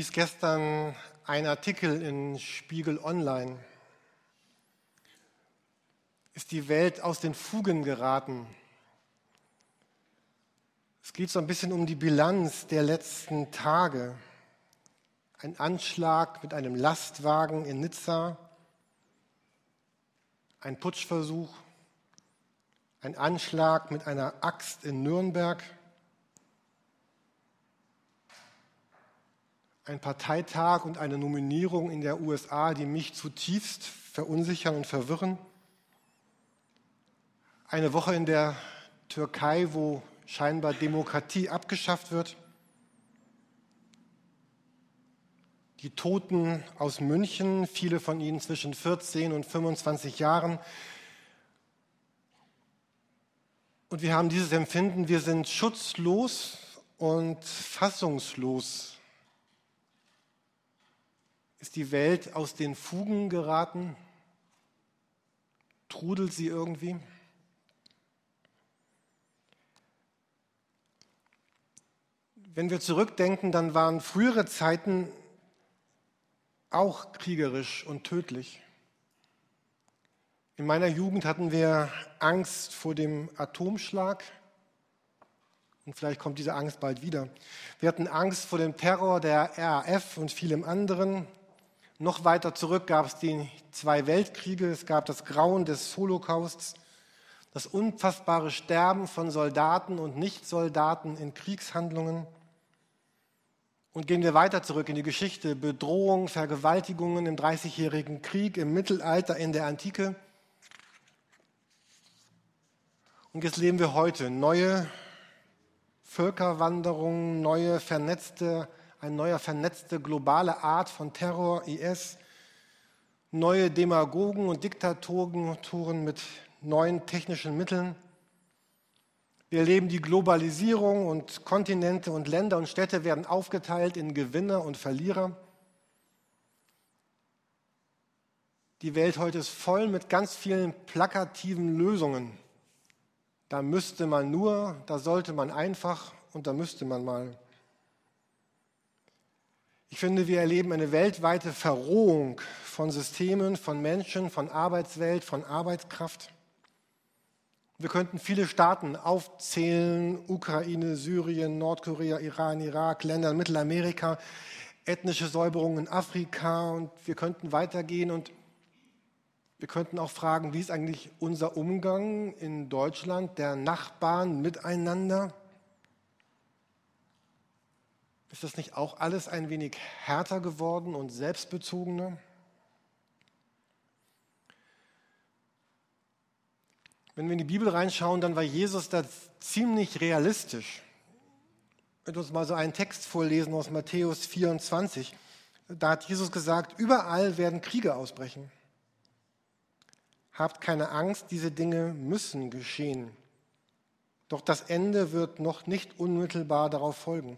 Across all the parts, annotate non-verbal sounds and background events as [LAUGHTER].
Ich gestern ein Artikel in Spiegel Online. Ist die Welt aus den Fugen geraten? Es geht so ein bisschen um die Bilanz der letzten Tage. Ein Anschlag mit einem Lastwagen in Nizza, ein Putschversuch, ein Anschlag mit einer Axt in Nürnberg, ein Parteitag und eine Nominierung in der USA, die mich zutiefst verunsichern und verwirren. Eine Woche in der Türkei, wo scheinbar Demokratie abgeschafft wird. Die Toten aus München, viele von ihnen zwischen 14 und 25 Jahren. Und wir haben dieses Empfinden, wir sind schutzlos und fassungslos ist die Welt aus den Fugen geraten? Trudelt sie irgendwie? Wenn wir zurückdenken, dann waren frühere Zeiten auch kriegerisch und tödlich. In meiner Jugend hatten wir Angst vor dem Atomschlag. Und vielleicht kommt diese Angst bald wieder. Wir hatten Angst vor dem Terror der RAF und vielem anderen. Noch weiter zurück gab es die zwei Weltkriege, es gab das Grauen des Holocausts, das unfassbare Sterben von Soldaten und Nichtsoldaten in Kriegshandlungen. Und gehen wir weiter zurück in die Geschichte, Bedrohung, Vergewaltigungen im Dreißigjährigen Krieg, im Mittelalter, in der Antike. Und jetzt leben wir heute neue Völkerwanderungen, neue vernetzte eine neue vernetzte globale Art von Terror, IS, neue Demagogen und Diktatoren mit neuen technischen Mitteln. Wir erleben die Globalisierung und Kontinente und Länder und Städte werden aufgeteilt in Gewinner und Verlierer. Die Welt heute ist voll mit ganz vielen plakativen Lösungen. Da müsste man nur, da sollte man einfach und da müsste man mal. Ich finde, wir erleben eine weltweite Verrohung von Systemen, von Menschen, von Arbeitswelt, von Arbeitskraft. Wir könnten viele Staaten aufzählen, Ukraine, Syrien, Nordkorea, Iran, Irak, Länder in Mittelamerika, ethnische Säuberungen in Afrika und wir könnten weitergehen und wir könnten auch fragen, wie ist eigentlich unser Umgang in Deutschland der Nachbarn miteinander? Ist das nicht auch alles ein wenig härter geworden und selbstbezogener? Wenn wir in die Bibel reinschauen, dann war Jesus da ziemlich realistisch. Wenn wir uns mal so einen Text vorlesen aus Matthäus 24, da hat Jesus gesagt, überall werden Kriege ausbrechen. Habt keine Angst, diese Dinge müssen geschehen. Doch das Ende wird noch nicht unmittelbar darauf folgen.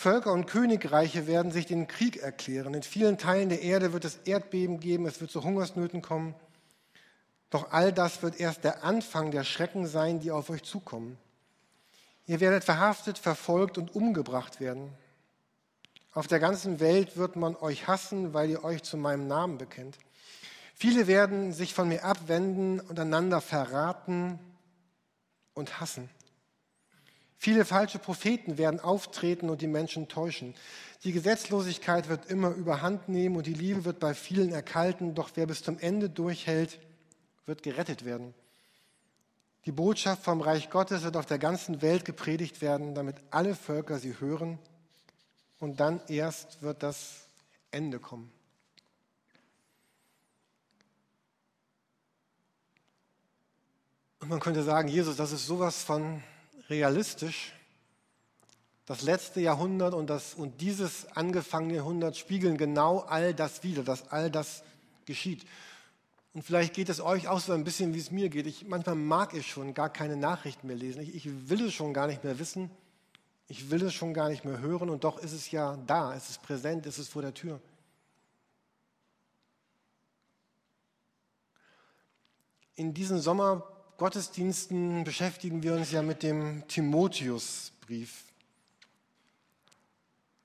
Völker und Königreiche werden sich den Krieg erklären. In vielen Teilen der Erde wird es Erdbeben geben, es wird zu Hungersnöten kommen. Doch all das wird erst der Anfang der Schrecken sein, die auf euch zukommen. Ihr werdet verhaftet, verfolgt und umgebracht werden. Auf der ganzen Welt wird man euch hassen, weil ihr euch zu meinem Namen bekennt. Viele werden sich von mir abwenden und einander verraten und hassen. Viele falsche Propheten werden auftreten und die Menschen täuschen. Die Gesetzlosigkeit wird immer überhand nehmen und die Liebe wird bei vielen erkalten, doch wer bis zum Ende durchhält, wird gerettet werden. Die Botschaft vom Reich Gottes wird auf der ganzen Welt gepredigt werden, damit alle Völker sie hören und dann erst wird das Ende kommen. Und man könnte sagen, Jesus, das ist sowas von realistisch. Das letzte Jahrhundert und, das, und dieses angefangene Jahrhundert spiegeln genau all das wider, dass all das geschieht. Und vielleicht geht es euch auch so ein bisschen, wie es mir geht. Ich, manchmal mag ich schon gar keine Nachrichten mehr lesen. Ich, ich will es schon gar nicht mehr wissen. Ich will es schon gar nicht mehr hören. Und doch ist es ja da. Es ist präsent. Es ist vor der Tür. In diesem Sommer Gottesdiensten beschäftigen wir uns ja mit dem Timotheusbrief.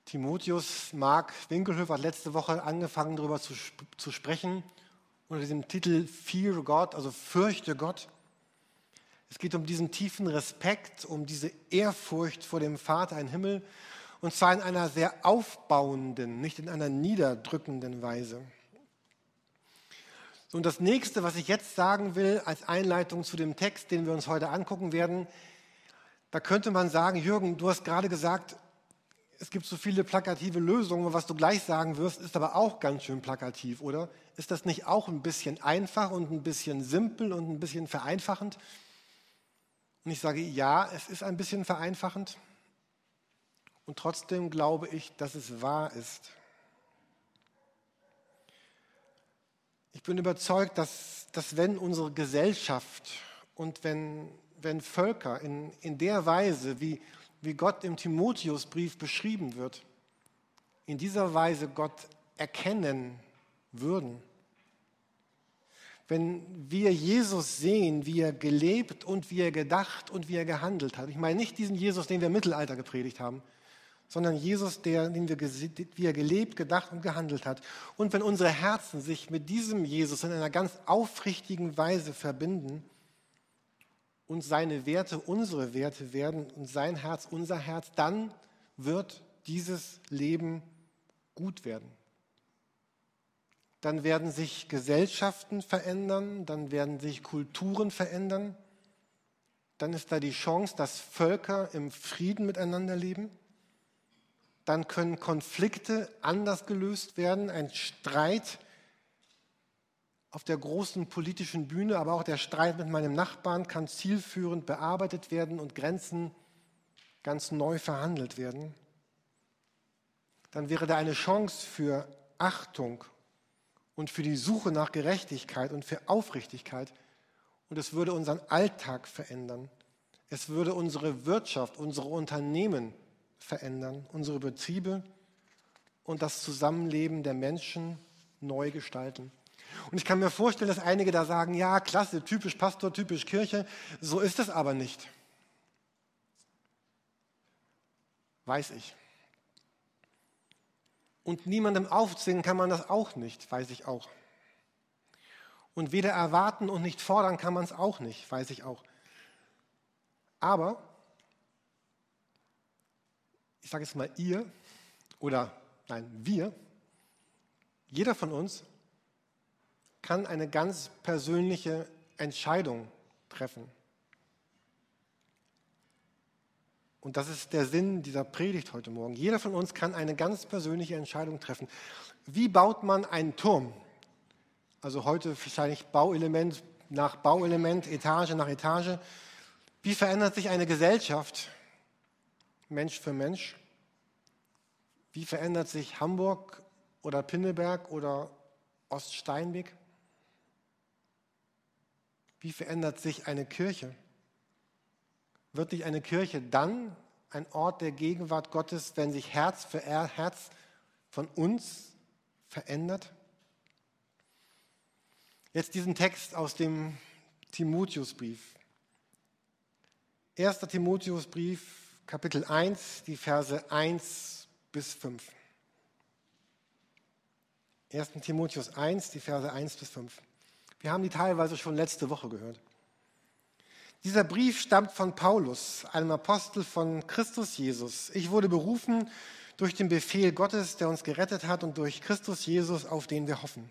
Timotheus, Mark Winkelhöfer hat letzte Woche angefangen, darüber zu, zu sprechen, unter diesem Titel Fear God, also fürchte Gott. Es geht um diesen tiefen Respekt, um diese Ehrfurcht vor dem Vater im Himmel, und zwar in einer sehr aufbauenden, nicht in einer niederdrückenden Weise. Und das nächste, was ich jetzt sagen will, als Einleitung zu dem Text, den wir uns heute angucken werden, da könnte man sagen, Jürgen, du hast gerade gesagt, es gibt so viele plakative Lösungen, was du gleich sagen wirst, ist aber auch ganz schön plakativ, oder? Ist das nicht auch ein bisschen einfach und ein bisschen simpel und ein bisschen vereinfachend? Und ich sage, ja, es ist ein bisschen vereinfachend. Und trotzdem glaube ich, dass es wahr ist. Ich bin überzeugt, dass, dass wenn unsere Gesellschaft und wenn, wenn Völker in, in der Weise, wie, wie Gott im Timotheusbrief beschrieben wird, in dieser Weise Gott erkennen würden, wenn wir Jesus sehen, wie er gelebt und wie er gedacht und wie er gehandelt hat. Ich meine nicht diesen Jesus, den wir im Mittelalter gepredigt haben, sondern Jesus, der, den wir, wie er gelebt, gedacht und gehandelt hat. Und wenn unsere Herzen sich mit diesem Jesus in einer ganz aufrichtigen Weise verbinden und seine Werte unsere Werte werden und sein Herz unser Herz, dann wird dieses Leben gut werden. Dann werden sich Gesellschaften verändern, dann werden sich Kulturen verändern, dann ist da die Chance, dass Völker im Frieden miteinander leben, dann können Konflikte anders gelöst werden, ein Streit auf der großen politischen Bühne, aber auch der Streit mit meinem Nachbarn kann zielführend bearbeitet werden und Grenzen ganz neu verhandelt werden. Dann wäre da eine Chance für Achtung und für die Suche nach Gerechtigkeit und für Aufrichtigkeit. Und es würde unseren Alltag verändern. Es würde unsere Wirtschaft, unsere Unternehmen verändern, unsere Betriebe und das Zusammenleben der Menschen neu gestalten. Und ich kann mir vorstellen, dass einige da sagen, ja, klasse, typisch Pastor, typisch Kirche. So ist es aber nicht. Weiß ich. Und niemandem aufzwingen kann man das auch nicht, weiß ich auch. Und weder erwarten und nicht fordern kann man es auch nicht, weiß ich auch. Aber, ich sage jetzt mal ihr oder nein, wir, jeder von uns kann eine ganz persönliche Entscheidung treffen. Und das ist der Sinn dieser Predigt heute Morgen. Jeder von uns kann eine ganz persönliche Entscheidung treffen. Wie baut man einen Turm? Also heute wahrscheinlich Bauelement nach Bauelement, Etage nach Etage. Wie verändert sich eine Gesellschaft Mensch für Mensch? Wie verändert sich Hamburg oder Pinneberg oder Oststeinweg? Wie verändert sich eine Kirche? wird nicht eine Kirche dann ein Ort der Gegenwart Gottes, wenn sich Herz für Herz von uns verändert? Jetzt diesen Text aus dem Timotheusbrief. 1. Timotheusbrief, Kapitel 1, die Verse 1 bis 5. 1. Timotheus 1, die Verse 1 bis 5. Wir haben die teilweise schon letzte Woche gehört. Dieser Brief stammt von Paulus, einem Apostel von Christus Jesus. Ich wurde berufen durch den Befehl Gottes, der uns gerettet hat und durch Christus Jesus, auf den wir hoffen.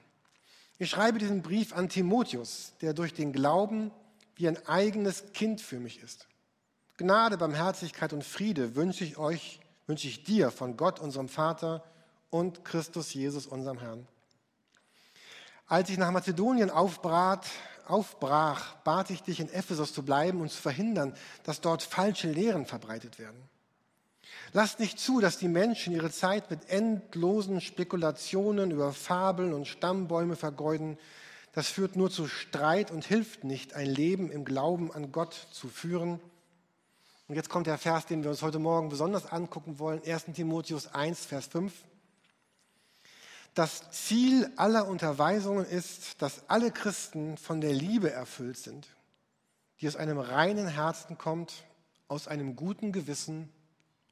Ich schreibe diesen Brief an Timotheus, der durch den Glauben wie ein eigenes Kind für mich ist. Gnade, Barmherzigkeit und Friede wünsche ich euch, wünsche ich dir von Gott, unserem Vater und Christus Jesus, unserem Herrn. Als ich nach Mazedonien aufbrat, aufbrach, bat ich dich, in Ephesus zu bleiben und zu verhindern, dass dort falsche Lehren verbreitet werden. Lasst nicht zu, dass die Menschen ihre Zeit mit endlosen Spekulationen über Fabeln und Stammbäume vergeuden. Das führt nur zu Streit und hilft nicht, ein Leben im Glauben an Gott zu führen. Und jetzt kommt der Vers, den wir uns heute Morgen besonders angucken wollen, 1 Timotheus 1, Vers 5. Das Ziel aller Unterweisungen ist, dass alle Christen von der Liebe erfüllt sind, die aus einem reinen Herzen kommt, aus einem guten Gewissen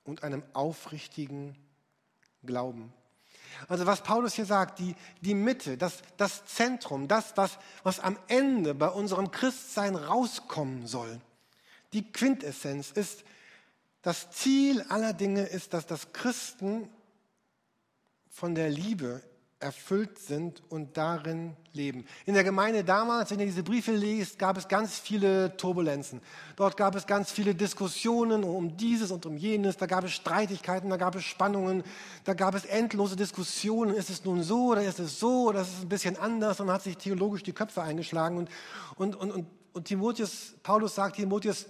und einem aufrichtigen Glauben. Also was Paulus hier sagt, die, die Mitte, das, das Zentrum, das, was, was am Ende bei unserem Christsein rauskommen soll, die Quintessenz ist, das Ziel aller Dinge ist, dass das Christen von der Liebe erfüllt sind und darin leben. In der Gemeinde damals, wenn ihr diese Briefe liest, gab es ganz viele Turbulenzen. Dort gab es ganz viele Diskussionen um dieses und um jenes. Da gab es Streitigkeiten, da gab es Spannungen, da gab es endlose Diskussionen. Ist es nun so oder ist es so oder ist es ein bisschen anders? Und man hat sich theologisch die Köpfe eingeschlagen und, und, und, und und Timotheus, Paulus sagt Timotheus,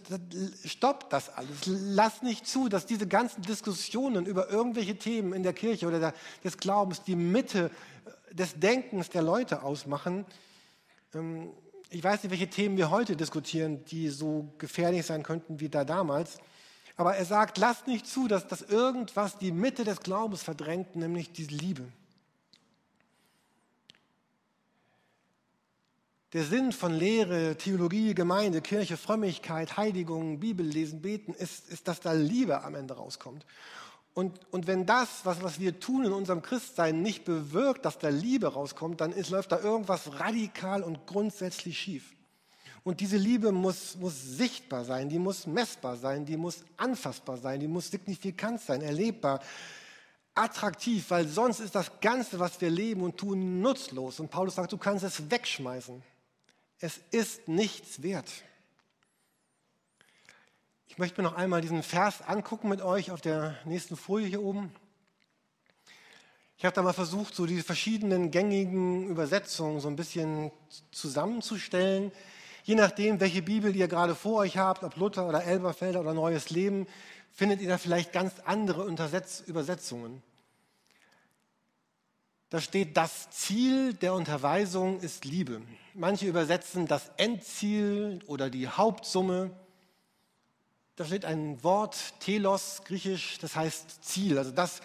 stopp das alles. Lass nicht zu, dass diese ganzen Diskussionen über irgendwelche Themen in der Kirche oder der, des Glaubens die Mitte äh, des Denkens der Leute ausmachen. Ähm, ich weiß nicht, welche Themen wir heute diskutieren, die so gefährlich sein könnten wie da damals. Aber er sagt, lass nicht zu, dass, dass irgendwas die Mitte des Glaubens verdrängt, nämlich die Liebe. Der Sinn von Lehre, Theologie, Gemeinde, Kirche, Frömmigkeit, Heiligung, Bibellesen, Beten ist, ist, dass da Liebe am Ende rauskommt. Und, und wenn das, was, was wir tun in unserem Christsein, nicht bewirkt, dass da Liebe rauskommt, dann ist, läuft da irgendwas radikal und grundsätzlich schief. Und diese Liebe muss, muss sichtbar sein, die muss messbar sein, die muss anfassbar sein, die muss signifikant sein, erlebbar, attraktiv, weil sonst ist das Ganze, was wir leben und tun, nutzlos. Und Paulus sagt, du kannst es wegschmeißen. Es ist nichts wert. Ich möchte mir noch einmal diesen Vers angucken mit euch auf der nächsten Folie hier oben. Ich habe da mal versucht, so die verschiedenen gängigen Übersetzungen so ein bisschen zusammenzustellen. Je nachdem, welche Bibel ihr gerade vor euch habt, ob Luther oder Elberfelder oder Neues Leben, findet ihr da vielleicht ganz andere Übersetzungen. Da steht, das Ziel der Unterweisung ist Liebe. Manche übersetzen das Endziel oder die Hauptsumme. Da steht ein Wort, Telos, griechisch, das heißt Ziel, also das,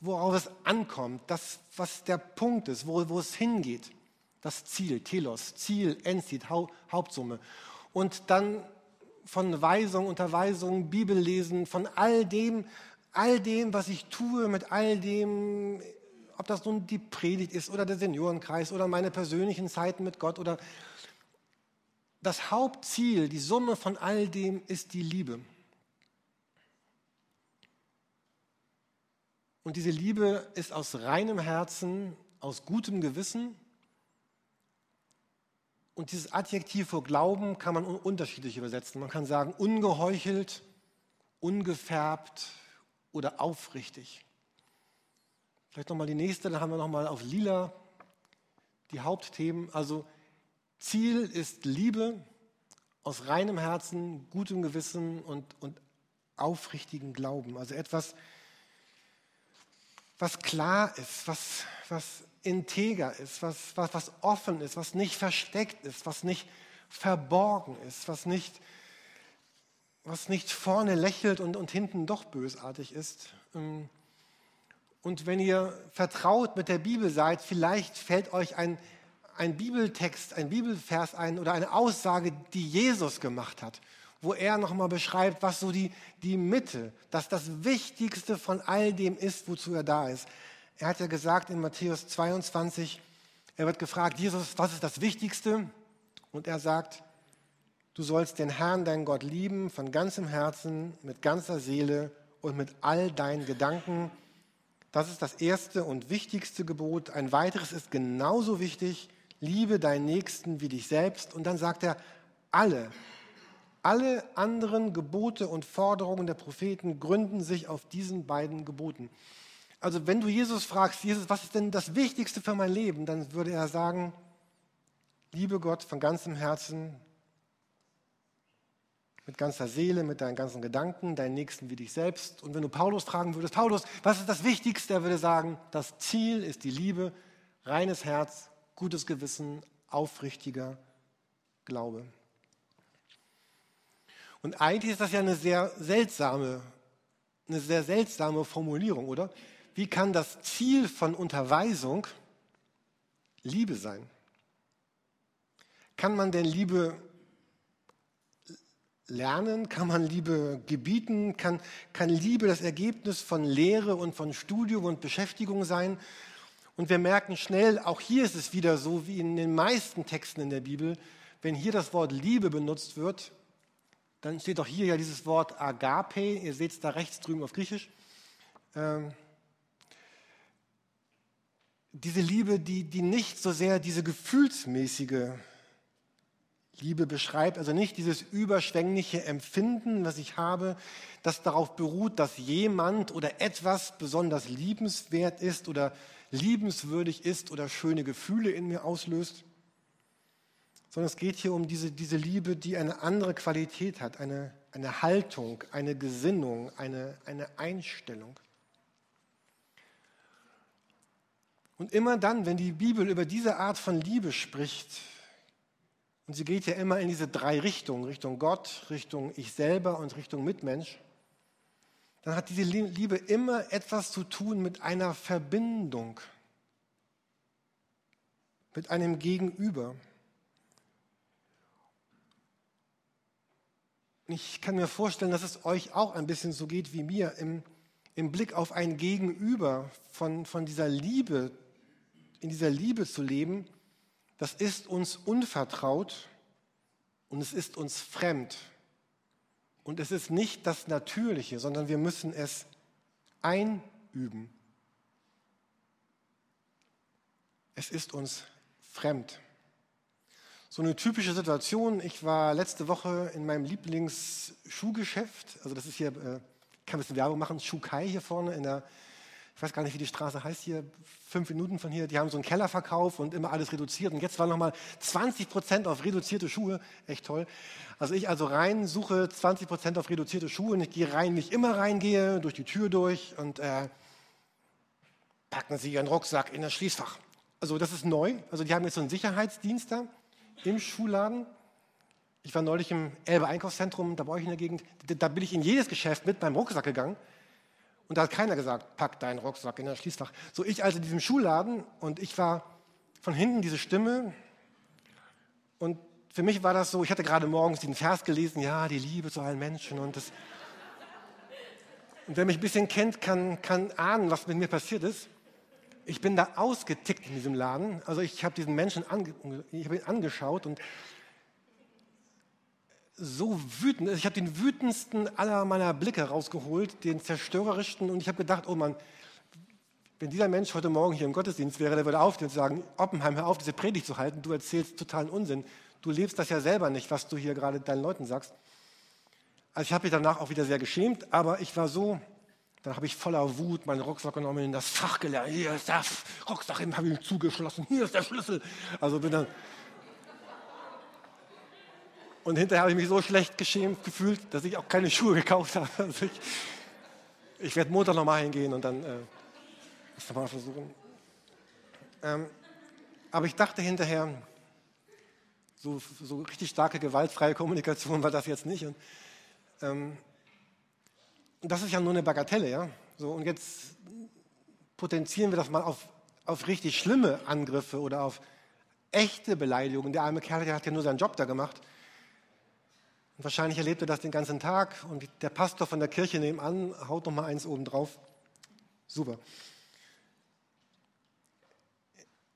worauf es ankommt, das, was der Punkt ist, wo, wo es hingeht. Das Ziel, Telos, Ziel, Endziel, Hauptsumme. Und dann von Weisung, Unterweisung, Bibellesen, von all dem, all dem, was ich tue, mit all dem ob das nun die Predigt ist oder der Seniorenkreis oder meine persönlichen Zeiten mit Gott oder das Hauptziel, die Summe von all dem ist die Liebe. Und diese Liebe ist aus reinem Herzen, aus gutem Gewissen. Und dieses Adjektiv für Glauben kann man unterschiedlich übersetzen. Man kann sagen ungeheuchelt, ungefärbt oder aufrichtig. Vielleicht nochmal die nächste, dann haben wir nochmal auf lila die Hauptthemen. Also Ziel ist Liebe aus reinem Herzen, gutem Gewissen und, und aufrichtigen Glauben. Also etwas, was klar ist, was, was integer ist, was, was, was offen ist, was nicht versteckt ist, was nicht verborgen ist, was nicht, was nicht vorne lächelt und, und hinten doch bösartig ist. Ähm, und wenn ihr vertraut mit der Bibel seid, vielleicht fällt euch ein, ein Bibeltext, ein Bibelvers ein oder eine Aussage, die Jesus gemacht hat, wo er nochmal beschreibt, was so die, die Mitte, dass das Wichtigste von all dem ist, wozu er da ist. Er hat ja gesagt in Matthäus 22, er wird gefragt, Jesus, was ist das Wichtigste? Und er sagt, du sollst den Herrn, deinen Gott lieben, von ganzem Herzen, mit ganzer Seele und mit all deinen Gedanken das ist das erste und wichtigste Gebot. Ein weiteres ist genauso wichtig. Liebe deinen Nächsten wie dich selbst. Und dann sagt er, alle, alle anderen Gebote und Forderungen der Propheten gründen sich auf diesen beiden Geboten. Also wenn du Jesus fragst, Jesus, was ist denn das Wichtigste für mein Leben, dann würde er sagen, liebe Gott von ganzem Herzen, mit ganzer Seele, mit deinen ganzen Gedanken, deinen Nächsten wie dich selbst. Und wenn du Paulus fragen würdest, Paulus, was ist das Wichtigste? Er würde sagen, das Ziel ist die Liebe, reines Herz, gutes Gewissen, aufrichtiger Glaube. Und eigentlich ist das ja eine sehr seltsame, eine sehr seltsame Formulierung, oder? Wie kann das Ziel von Unterweisung Liebe sein? Kann man denn Liebe lernen? Kann man Liebe gebieten? Kann, kann Liebe das Ergebnis von Lehre und von Studium und Beschäftigung sein? Und wir merken schnell, auch hier ist es wieder so wie in den meisten Texten in der Bibel, wenn hier das Wort Liebe benutzt wird, dann steht auch hier ja dieses Wort Agape, ihr seht es da rechts drüben auf Griechisch. Ähm, diese Liebe, die, die nicht so sehr diese gefühlsmäßige Liebe beschreibt, also nicht dieses überschwängliche Empfinden, was ich habe, das darauf beruht, dass jemand oder etwas besonders liebenswert ist oder liebenswürdig ist oder schöne Gefühle in mir auslöst, sondern es geht hier um diese, diese Liebe, die eine andere Qualität hat, eine, eine Haltung, eine Gesinnung, eine, eine Einstellung. Und immer dann, wenn die Bibel über diese Art von Liebe spricht, und sie geht ja immer in diese drei Richtungen, Richtung Gott, Richtung ich selber und Richtung Mitmensch, dann hat diese Liebe immer etwas zu tun mit einer Verbindung, mit einem Gegenüber. Ich kann mir vorstellen, dass es euch auch ein bisschen so geht wie mir im, im Blick auf ein Gegenüber von, von dieser Liebe, in dieser Liebe zu leben, das ist uns unvertraut und es ist uns fremd. Und es ist nicht das Natürliche, sondern wir müssen es einüben. Es ist uns fremd. So eine typische Situation, ich war letzte Woche in meinem Lieblingsschuhgeschäft, also das ist hier, äh, ich kann ein bisschen Werbung machen, Schuhkai hier vorne in der ich weiß gar nicht, wie die Straße heißt hier, fünf Minuten von hier, die haben so einen Kellerverkauf und immer alles reduziert. Und jetzt war nochmal 20 Prozent auf reduzierte Schuhe. Echt toll. Also ich also rein suche 20 Prozent auf reduzierte Schuhe und ich gehe rein, nicht immer reingehe, durch die Tür durch und äh, packen Sie Ihren Rucksack in das Schließfach. Also das ist neu. Also die haben jetzt so einen Sicherheitsdienst da im Schuhladen. Ich war neulich im Elbe Einkaufszentrum, da war ich in der Gegend. Da bin ich in jedes Geschäft mit meinem Rucksack gegangen. Und da hat keiner gesagt, pack deinen Rucksack in das Schließfach. So ich also in diesem Schuhladen und ich war von hinten diese Stimme. Und für mich war das so, ich hatte gerade morgens diesen Vers gelesen, ja, die Liebe zu allen Menschen. Und, das, und wer mich ein bisschen kennt, kann, kann ahnen, was mit mir passiert ist. Ich bin da ausgetickt in diesem Laden. Also ich habe diesen Menschen ange, ich hab ihn angeschaut und so wütend. Ich habe den wütendsten aller meiner Blicke rausgeholt, den zerstörerischsten. Und ich habe gedacht, oh Mann, wenn dieser Mensch heute Morgen hier im Gottesdienst wäre, der würde aufstehen und sagen, Oppenheim, hör auf, diese Predigt zu halten. Du erzählst totalen Unsinn. Du lebst das ja selber nicht, was du hier gerade deinen Leuten sagst. Also ich habe mich danach auch wieder sehr geschämt, aber ich war so, dann habe ich voller Wut meinen Rucksack genommen, in das Fach gelernt. Hier ist der Rucksack, habe ich ihn zugeschlossen. Hier ist der Schlüssel. Also bin dann und hinterher habe ich mich so schlecht geschämt gefühlt, dass ich auch keine Schuhe gekauft habe. [LAUGHS] Also ich, ich werde Montag nochmal hingehen und dann äh, das nochmal versuchen. Ähm, aber ich dachte hinterher, so, so, richtig starke gewaltfreie Kommunikation war das jetzt nicht. Und, ähm, das ist ja nur eine Bagatelle, ja. So, und jetzt potenzieren wir das mal auf, auf richtig schlimme Angriffe oder auf echte Beleidigungen. Der arme Kerl, der hat ja nur seinen Job da gemacht. Und wahrscheinlich erlebt er das den ganzen Tag und der Pastor von der Kirche nebenan haut noch mal eins oben drauf. Super.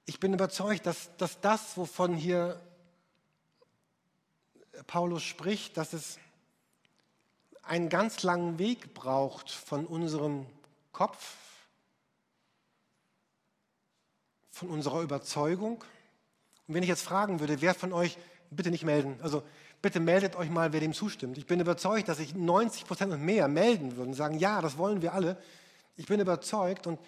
Ich bin überzeugt, dass, dass das, wovon hier Paulus spricht, dass es einen ganz langen Weg braucht von unserem Kopf, von unserer Überzeugung. Und wenn ich jetzt fragen würde, wer von euch, bitte nicht melden, also Bitte meldet euch mal, wer dem zustimmt. Ich bin überzeugt, dass sich 90 Prozent und mehr melden würden und sagen, ja, das wollen wir alle. Ich bin überzeugt. Und,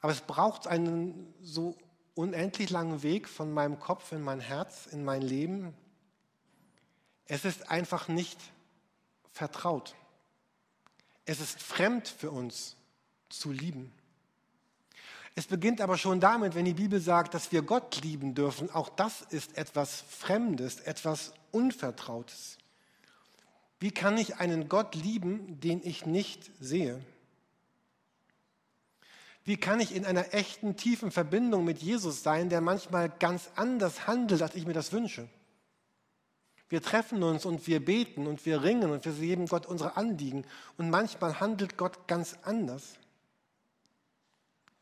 aber es braucht einen so unendlich langen Weg von meinem Kopf in mein Herz, in mein Leben. Es ist einfach nicht vertraut. Es ist fremd für uns zu lieben. Es beginnt aber schon damit, wenn die Bibel sagt, dass wir Gott lieben dürfen. Auch das ist etwas Fremdes, etwas Unvertrautes. Wie kann ich einen Gott lieben, den ich nicht sehe? Wie kann ich in einer echten, tiefen Verbindung mit Jesus sein, der manchmal ganz anders handelt, als ich mir das wünsche? Wir treffen uns und wir beten und wir ringen und wir geben Gott unsere Anliegen. Und manchmal handelt Gott ganz anders.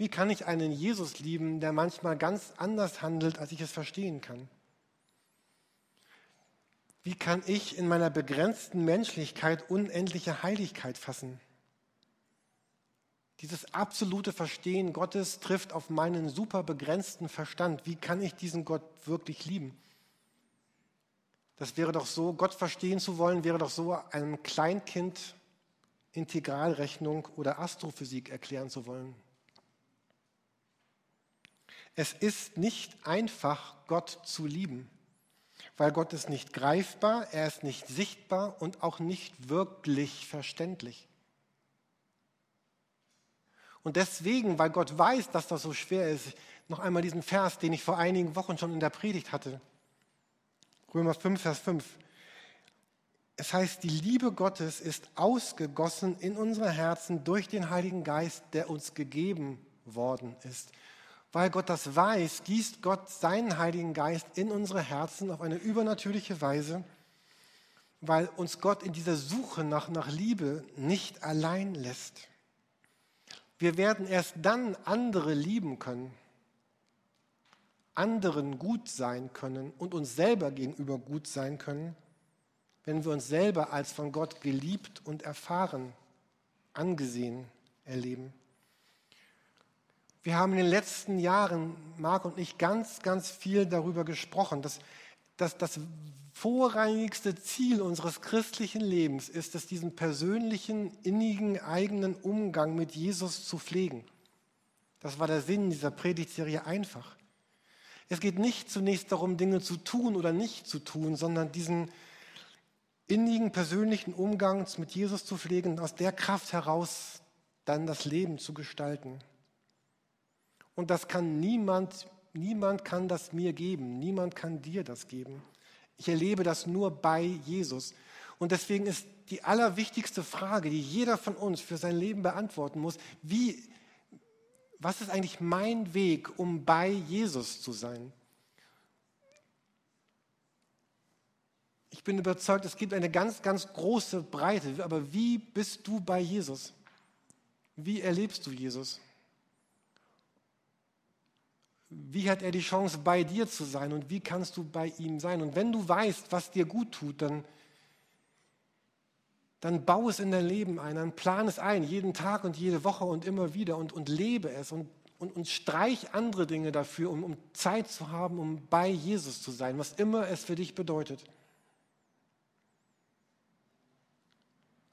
Wie kann ich einen Jesus lieben, der manchmal ganz anders handelt, als ich es verstehen kann? Wie kann ich in meiner begrenzten Menschlichkeit unendliche Heiligkeit fassen? Dieses absolute Verstehen Gottes trifft auf meinen super begrenzten Verstand. Wie kann ich diesen Gott wirklich lieben? Das wäre doch so, Gott verstehen zu wollen, wäre doch so, einem Kleinkind Integralrechnung oder Astrophysik erklären zu wollen. Es ist nicht einfach, Gott zu lieben, weil Gott ist nicht greifbar, er ist nicht sichtbar und auch nicht wirklich verständlich. Und deswegen, weil Gott weiß, dass das so schwer ist, noch einmal diesen Vers, den ich vor einigen Wochen schon in der Predigt hatte. Römer 5, Vers 5. Es heißt, die Liebe Gottes ist ausgegossen in unsere Herzen durch den Heiligen Geist, der uns gegeben worden ist. Weil Gott das weiß, gießt Gott seinen Heiligen Geist in unsere Herzen auf eine übernatürliche Weise, weil uns Gott in dieser Suche nach, nach Liebe nicht allein lässt. Wir werden erst dann andere lieben können, anderen gut sein können und uns selber gegenüber gut sein können, wenn wir uns selber als von Gott geliebt und erfahren, angesehen erleben. Wir haben in den letzten Jahren, Marc und ich, ganz, ganz viel darüber gesprochen, dass, dass das vorrangigste Ziel unseres christlichen Lebens ist es, diesen persönlichen, innigen, eigenen Umgang mit Jesus zu pflegen. Das war der Sinn dieser Predigtserie einfach. Es geht nicht zunächst darum, Dinge zu tun oder nicht zu tun, sondern diesen innigen persönlichen Umgang mit Jesus zu pflegen und aus der Kraft heraus dann das Leben zu gestalten. Und das kann niemand, niemand kann das mir geben, niemand kann dir das geben. Ich erlebe das nur bei Jesus. Und deswegen ist die allerwichtigste Frage, die jeder von uns für sein Leben beantworten muss, wie was ist eigentlich mein Weg, um bei Jesus zu sein? Ich bin überzeugt, es gibt eine ganz, ganz große Breite. Aber wie bist du bei Jesus? Wie erlebst du Jesus? Wie hat er die Chance, bei dir zu sein und wie kannst du bei ihm sein? Und wenn du weißt, was dir gut tut, dann dann bau es in dein Leben ein, dann plan es ein, jeden Tag und jede Woche und immer wieder und, und lebe es und, und, und streich andere Dinge dafür, um, um Zeit zu haben, um bei Jesus zu sein, was immer es für dich bedeutet.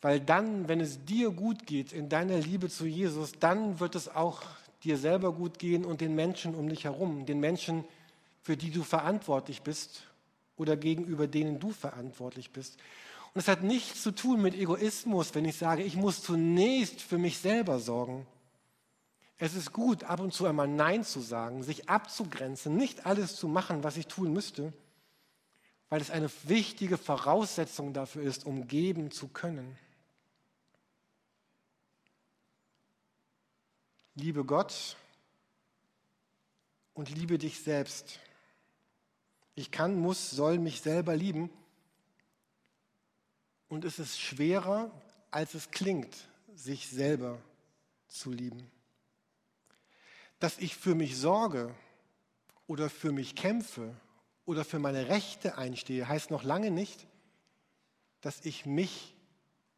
Weil dann, wenn es dir gut geht in deiner Liebe zu Jesus, dann wird es auch dir selber gut gehen und den Menschen um dich herum, den Menschen, für die du verantwortlich bist oder gegenüber denen du verantwortlich bist. Und es hat nichts zu tun mit Egoismus, wenn ich sage, ich muss zunächst für mich selber sorgen. Es ist gut, ab und zu einmal Nein zu sagen, sich abzugrenzen, nicht alles zu machen, was ich tun müsste, weil es eine wichtige Voraussetzung dafür ist, um geben zu können. Liebe Gott und liebe dich selbst. Ich kann, muss, soll mich selber lieben und es ist schwerer, als es klingt, sich selber zu lieben. Dass ich für mich sorge oder für mich kämpfe oder für meine Rechte einstehe, heißt noch lange nicht, dass ich mich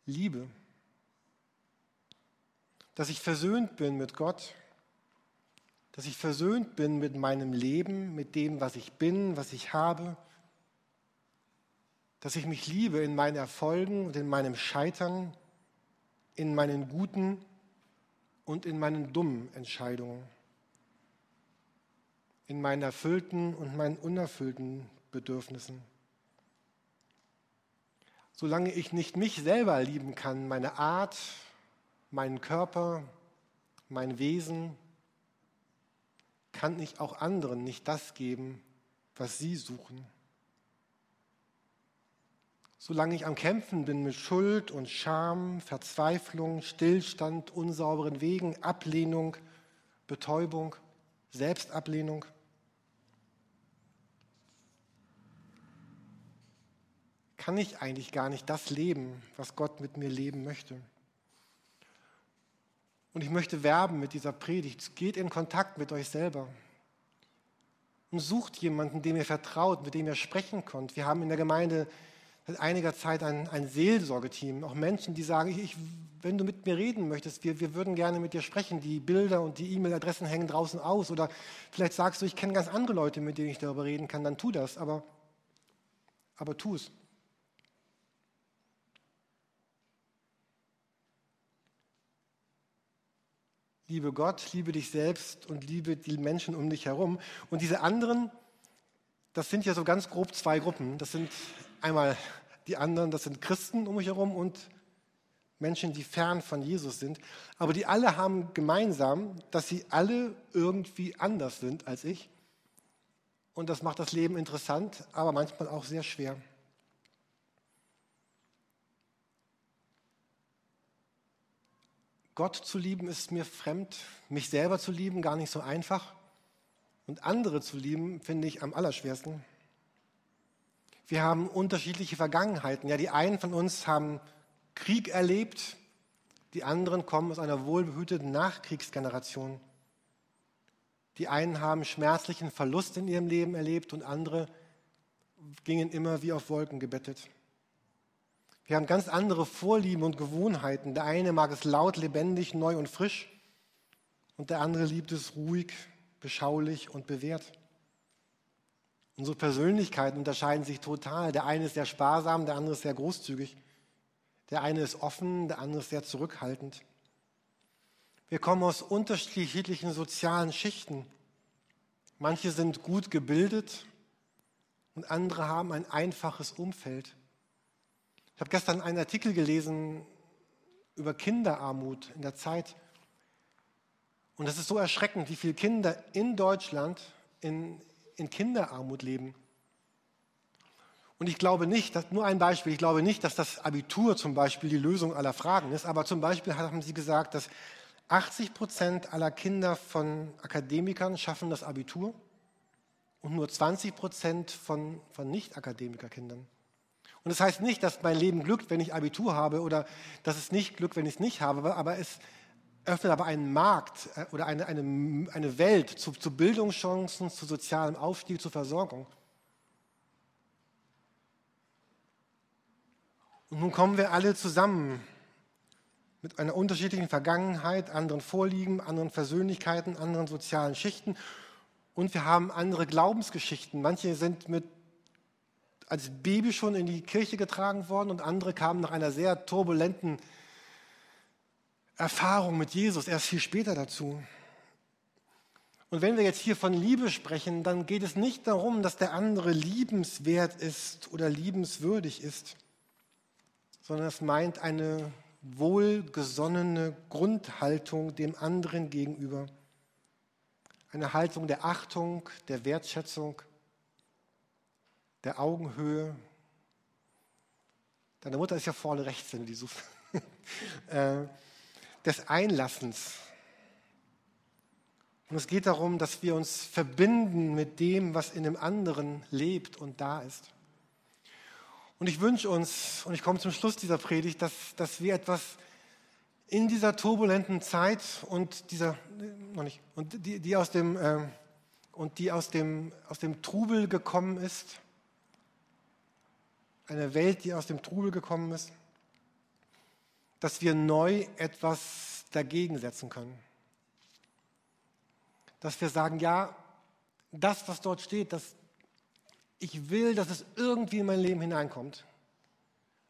liebe. Dass ich versöhnt bin mit Gott, dass ich versöhnt bin mit meinem Leben, mit dem, was ich bin, was ich habe dass ich mich liebe in meinen Erfolgen und in meinem Scheitern, in meinen guten und in meinen dummen Entscheidungen, in meinen erfüllten und meinen unerfüllten Bedürfnissen. Solange ich nicht mich selber lieben kann, meine Art, meinen Körper, mein Wesen, kann ich auch anderen nicht das geben, was sie suchen. Solange ich am Kämpfen bin mit Schuld und Scham, Verzweiflung, Stillstand, unsauberen Wegen, Ablehnung, Betäubung, Selbstablehnung. kann ich eigentlich gar nicht das leben, was Gott mit mir leben möchte. Und ich möchte werben mit dieser Predigt. Geht in Kontakt mit euch selber und sucht jemanden, dem ihr vertraut, mit dem ihr sprechen könnt. Wir haben in der Gemeinde seit einiger Zeit ein, ein Seelsorgeteam, auch Menschen, die sagen, ich, wenn du mit mir reden möchtest, wir, wir würden gerne mit dir sprechen. Die Bilder und die E-Mail-Adressen hängen draußen aus. Oder vielleicht sagst du, ich kenne ganz andere Leute, mit denen ich darüber reden kann, dann tu das, aber, aber tu es. Liebe Gott, liebe dich selbst und liebe die Menschen um dich herum. Und diese anderen, das sind ja so ganz grob zwei Gruppen. Das sind einmal die anderen, das sind Christen um mich herum und Menschen, die fern von Jesus sind. Aber die alle haben gemeinsam, dass sie alle irgendwie anders sind als ich. Und das macht das Leben interessant, aber manchmal auch sehr schwer. Gott zu lieben ist mir fremd, mich selber zu lieben gar nicht so einfach und andere zu lieben finde ich am allerschwersten. Wir haben unterschiedliche Vergangenheiten. Ja, die einen von uns haben Krieg erlebt, die anderen kommen aus einer wohlbehüteten Nachkriegsgeneration. Die einen haben schmerzlichen Verlust in ihrem Leben erlebt und andere gingen immer wie auf Wolken gebettet. Wir haben ganz andere Vorlieben und Gewohnheiten. Der eine mag es laut, lebendig, neu und frisch und der andere liebt es ruhig, beschaulich und bewährt. Unsere Persönlichkeiten unterscheiden sich total. Der eine ist sehr sparsam, der andere ist sehr großzügig. Der eine ist offen, der andere ist sehr zurückhaltend. Wir kommen aus unterschiedlichen sozialen Schichten. Manche sind gut gebildet und andere haben ein einfaches Umfeld. Ich habe gestern einen Artikel gelesen über Kinderarmut in der Zeit. Und es ist so erschreckend, wie viele Kinder in Deutschland in, in Kinderarmut leben. Und ich glaube nicht, dass, nur ein Beispiel, ich glaube nicht, dass das Abitur zum Beispiel die Lösung aller Fragen ist, aber zum Beispiel haben sie gesagt, dass 80 Prozent aller Kinder von Akademikern schaffen das Abitur und nur 20 Prozent von, von Nicht-Akademikerkindern. Und das heißt nicht, dass mein Leben glückt, wenn ich Abitur habe oder dass es nicht glückt, wenn ich es nicht habe, aber es öffnet aber einen Markt äh, oder eine, eine, eine Welt zu, zu Bildungschancen, zu sozialem Aufstieg, zur Versorgung. Und nun kommen wir alle zusammen mit einer unterschiedlichen Vergangenheit, anderen Vorlieben, anderen Persönlichkeiten, anderen sozialen Schichten. Und wir haben andere Glaubensgeschichten. Manche sind mit als Baby schon in die Kirche getragen worden und andere kamen nach einer sehr turbulenten Erfahrung mit Jesus erst viel später dazu. Und wenn wir jetzt hier von Liebe sprechen, dann geht es nicht darum, dass der andere liebenswert ist oder liebenswürdig ist, sondern es meint eine wohlgesonnene Grundhaltung dem anderen gegenüber. Eine Haltung der Achtung, der Wertschätzung, der Augenhöhe. Deine Mutter ist ja vorne rechts, wenn du die suchst. [LAUGHS] Äh, des Einlassens. Und es geht darum, dass wir uns verbinden mit dem, was in dem anderen lebt und da ist. Und ich wünsche uns, und ich komme zum Schluss dieser Predigt, dass, dass wir etwas in dieser turbulenten Zeit und dieser, noch nicht, und die, die aus dem, äh, und die aus dem, aus dem Trubel gekommen ist, eine Welt, die aus dem Trubel gekommen ist, dass wir neu etwas dagegen setzen können. Dass wir sagen, ja, das, was dort steht, das, ich will, dass es irgendwie in mein Leben hineinkommt.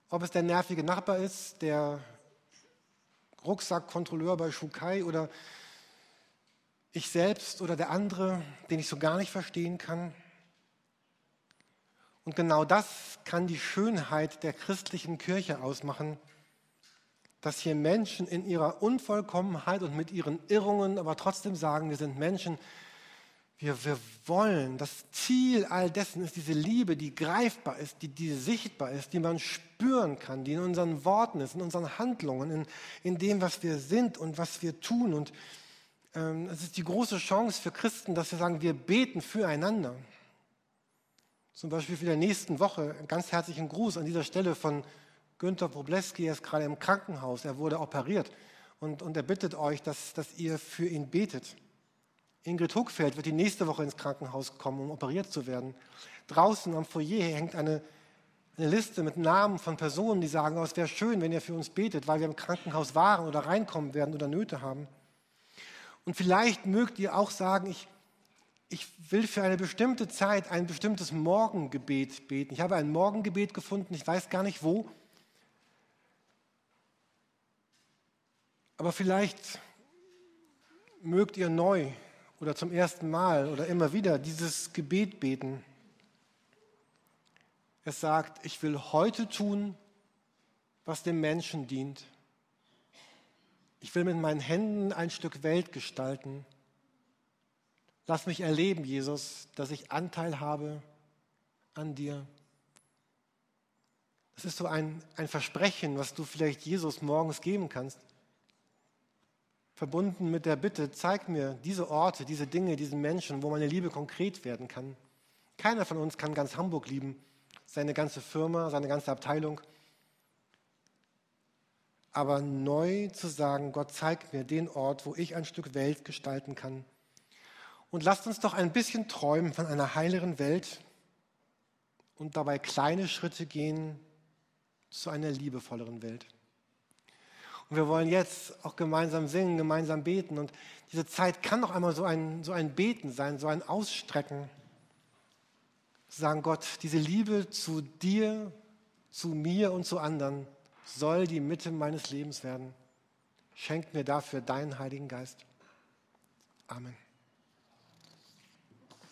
Ob es der nervige Nachbar ist, der Rucksackkontrolleur bei Shukai oder ich selbst oder der andere, den ich so gar nicht verstehen kann. Und genau das kann die Schönheit der christlichen Kirche ausmachen, dass hier Menschen in ihrer Unvollkommenheit und mit ihren Irrungen aber trotzdem sagen, wir sind Menschen, wir, wir wollen, das Ziel all dessen ist diese Liebe, die greifbar ist, die, die sichtbar ist, die man spüren kann, die in unseren Worten ist, in unseren Handlungen, in, in dem, was wir sind und was wir tun. Und ähm, es ist die große Chance für Christen, dass wir sagen, wir beten füreinander. Zum Beispiel für die nächsten Woche einen ganz herzlichen Gruß an dieser Stelle von Günter Probleski. Er ist gerade im Krankenhaus. Er wurde operiert. Und, und er bittet euch, dass, dass ihr für ihn betet. Ingrid Huckfeld wird die nächste Woche ins Krankenhaus kommen, um operiert zu werden. Draußen am Foyer hängt eine, eine Liste mit Namen von Personen, die sagen, oh, es wäre schön, wenn ihr für uns betet, weil wir im Krankenhaus waren oder reinkommen werden oder Nöte haben. Und vielleicht mögt ihr auch sagen, ich, ich will für eine bestimmte Zeit ein bestimmtes Morgengebet beten. Ich habe ein Morgengebet gefunden, ich weiß gar nicht wo. Aber vielleicht mögt ihr neu oder zum ersten Mal oder immer wieder dieses Gebet beten. Es sagt, ich will heute tun, was dem Menschen dient. Ich will mit meinen Händen ein Stück Welt gestalten. Lass mich erleben, Jesus, dass ich Anteil habe an dir. Das ist so ein, ein Versprechen, was du vielleicht Jesus morgens geben kannst. Verbunden mit der Bitte, zeig mir diese Orte, diese Dinge, diese Menschen, wo meine Liebe konkret werden kann. Keiner von uns kann ganz Hamburg lieben, seine ganze Firma, seine ganze Abteilung. Aber neu zu sagen, Gott zeigt mir den Ort, wo ich ein Stück Welt gestalten kann und lasst uns doch ein bisschen träumen von einer heileren Welt und dabei kleine Schritte gehen zu einer liebevolleren Welt. Und wir wollen jetzt auch gemeinsam singen, gemeinsam beten. Und diese Zeit kann doch einmal so ein, so ein Beten sein, so ein Ausstrecken. Sagen Gott, diese Liebe zu dir, zu mir und zu anderen soll die Mitte meines Lebens werden. Schenk mir dafür deinen Heiligen Geist. Amen.